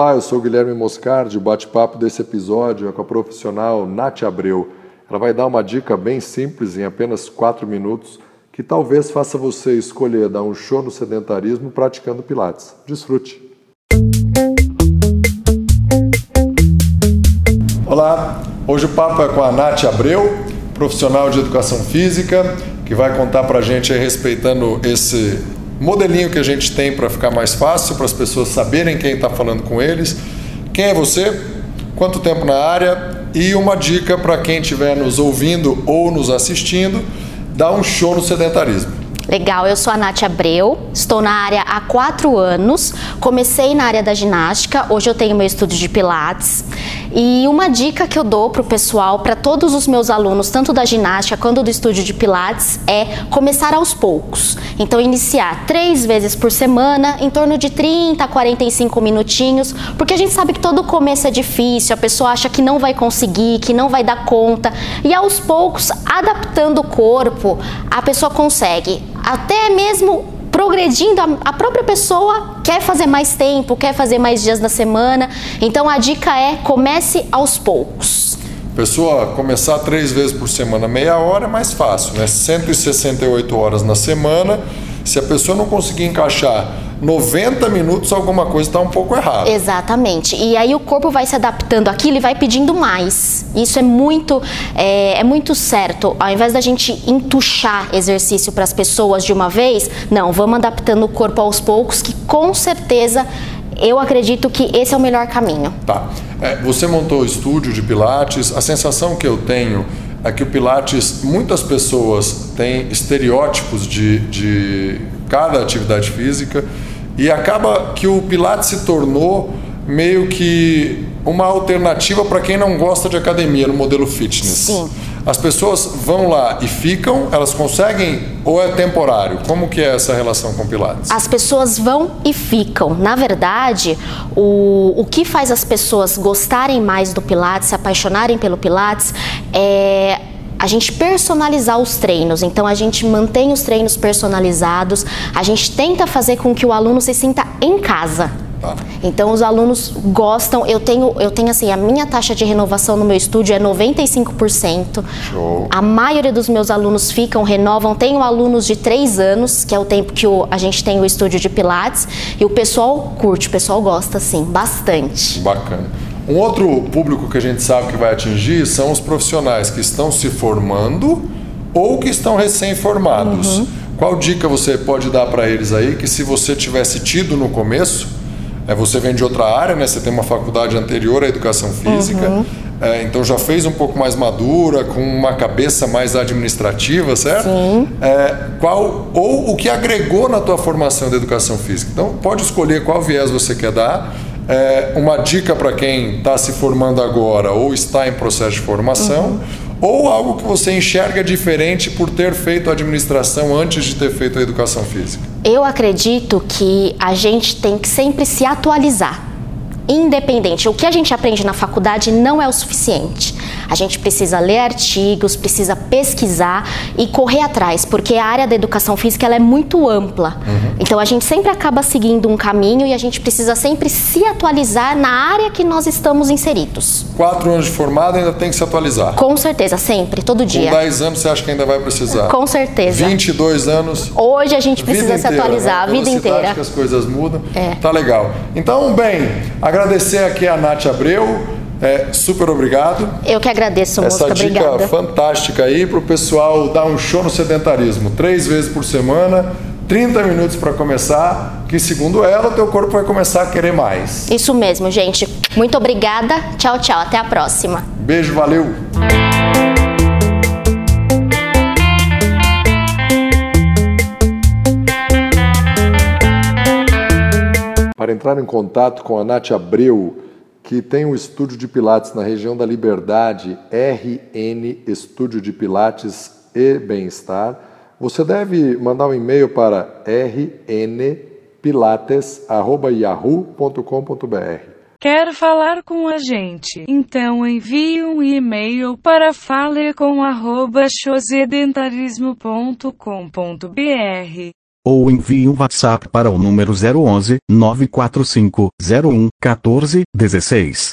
Olá, eu sou Guilherme Moscardi. O bate-papo desse episódio é com a profissional Nath Abreu. Ela vai dar uma dica bem simples, em apenas 4 minutos, que talvez faça você escolher dar um show no sedentarismo praticando Pilates. Desfrute! Olá, hoje o papo é com a Nath Abreu, profissional de educação física, que vai contar para a gente, respeitando esse modelinho que a gente tem para ficar mais fácil, para as pessoas saberem quem está falando com eles. Quem é você? Quanto tempo na área? E uma dica para quem estiver nos ouvindo ou nos assistindo, dá um show no sedentarismo. Legal, eu sou a Nath Abreu, estou na área há quatro anos, comecei na área da ginástica, hoje eu tenho meu estúdio de pilates. E uma dica que eu dou para o pessoal, para todos os meus alunos, tanto da ginástica quanto do estúdio de pilates, é começar aos poucos. Então iniciar três vezes por semana, em torno de 30 a 45 minutinhos, porque a gente sabe que todo começo é difícil, a pessoa acha que não vai conseguir, que não vai dar conta, e aos poucos, adaptando o corpo, a pessoa consegue até mesmo progredindo, a, própria pessoa quer fazer mais tempo, quer fazer mais dias na semana. Então a dica é comece aos poucos. Pessoa, começar três vezes por semana, meia hora é mais fácil, né? 168 horas na semana. Se a pessoa não conseguir encaixar 90 minutos alguma coisa está um pouco errada. Exatamente. E aí o corpo vai se adaptando àquilo e vai pedindo mais. Isso é muito, é, é muito certo. Ao invés da gente entuchar exercício para as pessoas de uma vez, não, vamos adaptando o corpo aos poucos, que com certeza eu acredito que esse é o melhor caminho. Tá. É, você montou o estúdio de Pilates. A sensação que eu tenho é que o Pilates, muitas pessoas têm estereótipos de, de cada atividade física e acaba que o Pilates se tornou meio que uma alternativa para quem não gosta de academia no modelo fitness. Sim. As pessoas vão lá e ficam, elas conseguem ou é temporário? Como que é essa relação com o Pilates? As pessoas vão e ficam. Na verdade, o, o que faz as pessoas gostarem mais do Pilates, se apaixonarem pelo Pilates, é a gente personalizar os treinos. Então a gente mantém os treinos personalizados, a gente tenta fazer com que o aluno se sinta em casa. Tá. Então os alunos gostam, eu tenho, eu tenho assim, a minha taxa de renovação no meu estúdio é 95%. Show. A maioria dos meus alunos ficam, renovam. Tenho alunos de 3 anos, que é o tempo que o, a gente tem o estúdio de Pilates, e o pessoal curte, o pessoal gosta assim, bastante. Bacana. Um outro público que a gente sabe que vai atingir são os profissionais que estão se formando ou que estão recém-formados. Uhum. Qual dica você pode dar para eles aí que se você tivesse tido no começo, é, você vem de outra área, né? Você tem uma faculdade anterior à educação física, uhum. é, então já fez um pouco mais madura, com uma cabeça mais administrativa, certo? Sim. É, qual ou o que agregou na tua formação da educação física? Então pode escolher qual viés você quer dar é, uma dica para quem está se formando agora ou está em processo de formação, uhum. ou algo que você enxerga diferente por ter feito a administração antes de ter feito a educação física? Eu acredito que a gente tem que sempre se atualizar independente. O que a gente aprende na faculdade não é o suficiente. A gente precisa ler artigos, precisa pesquisar e correr atrás, porque a área da educação física ela é muito ampla. Uhum. Então a gente sempre acaba seguindo um caminho e a gente precisa sempre se atualizar na área que nós estamos inseridos. Quatro anos de formado ainda tem que se atualizar. Com certeza, sempre, todo dia. Com 10 anos você acha que ainda vai precisar? Com certeza. 22 anos. Hoje a gente precisa se inteira, atualizar né? a vida inteira. que as coisas mudam. É. Tá legal. Então, bem, agradecer aqui a Nath Abreu. É, super obrigado. Eu que agradeço, Essa Mosca, dica obrigada. fantástica aí para o pessoal dar um show no sedentarismo. Três vezes por semana, 30 minutos para começar, que segundo ela, o teu corpo vai começar a querer mais. Isso mesmo, gente. Muito obrigada. Tchau, tchau. Até a próxima. Beijo, valeu. Para entrar em contato com a Nath Abreu, que tem um estúdio de Pilates na região da Liberdade, RN Estúdio de Pilates e Bem-Estar, você deve mandar um e-mail para rnpilates@yahoo.com.br. Quer falar com a gente? Então envie um e-mail para falecom@chosedentarismo.com.br. ou envie um WhatsApp para o número 011 945 01 14 16.